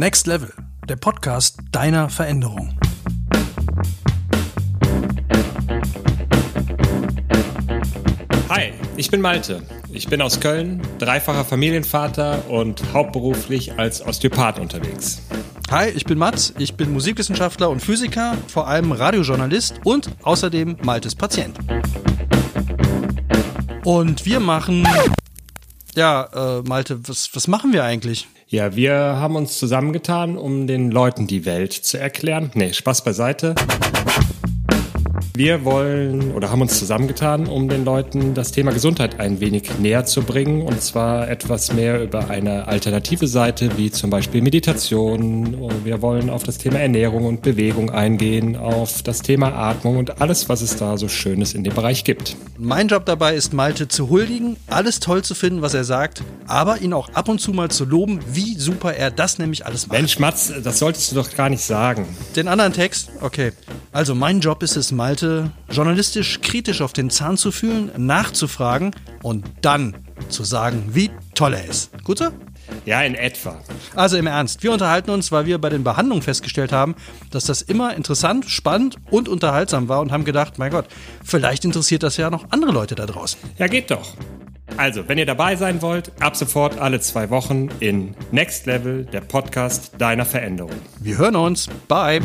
Next Level, der Podcast deiner Veränderung. Hi, ich bin Malte. Ich bin aus Köln, dreifacher Familienvater und hauptberuflich als Osteopath unterwegs. Hi, ich bin Mats, ich bin Musikwissenschaftler und Physiker, vor allem Radiojournalist und außerdem Maltes Patient. Und wir machen. Ja, äh, Malte, was, was machen wir eigentlich? Ja, wir haben uns zusammengetan, um den Leuten die Welt zu erklären. Nee, Spaß beiseite. Wir wollen oder haben uns zusammengetan, um den Leuten das Thema Gesundheit ein wenig näher zu bringen und zwar etwas mehr über eine alternative Seite wie zum Beispiel Meditation. Wir wollen auf das Thema Ernährung und Bewegung eingehen, auf das Thema Atmung und alles, was es da so Schönes in dem Bereich gibt. Mein Job dabei ist, Malte zu huldigen, alles toll zu finden, was er sagt, aber ihn auch ab und zu mal zu loben, wie super er das nämlich alles macht. Mensch, Mats, das solltest du doch gar nicht sagen. Den anderen Text? Okay. Also mein Job ist es, Malte journalistisch kritisch auf den Zahn zu fühlen, nachzufragen und dann zu sagen, wie toll er ist. Gut so? Ja, in etwa. Also im Ernst, wir unterhalten uns, weil wir bei den Behandlungen festgestellt haben, dass das immer interessant, spannend und unterhaltsam war und haben gedacht, mein Gott, vielleicht interessiert das ja noch andere Leute da draußen. Ja, geht doch. Also, wenn ihr dabei sein wollt, ab sofort alle zwei Wochen in Next Level, der Podcast deiner Veränderung. Wir hören uns. Bye.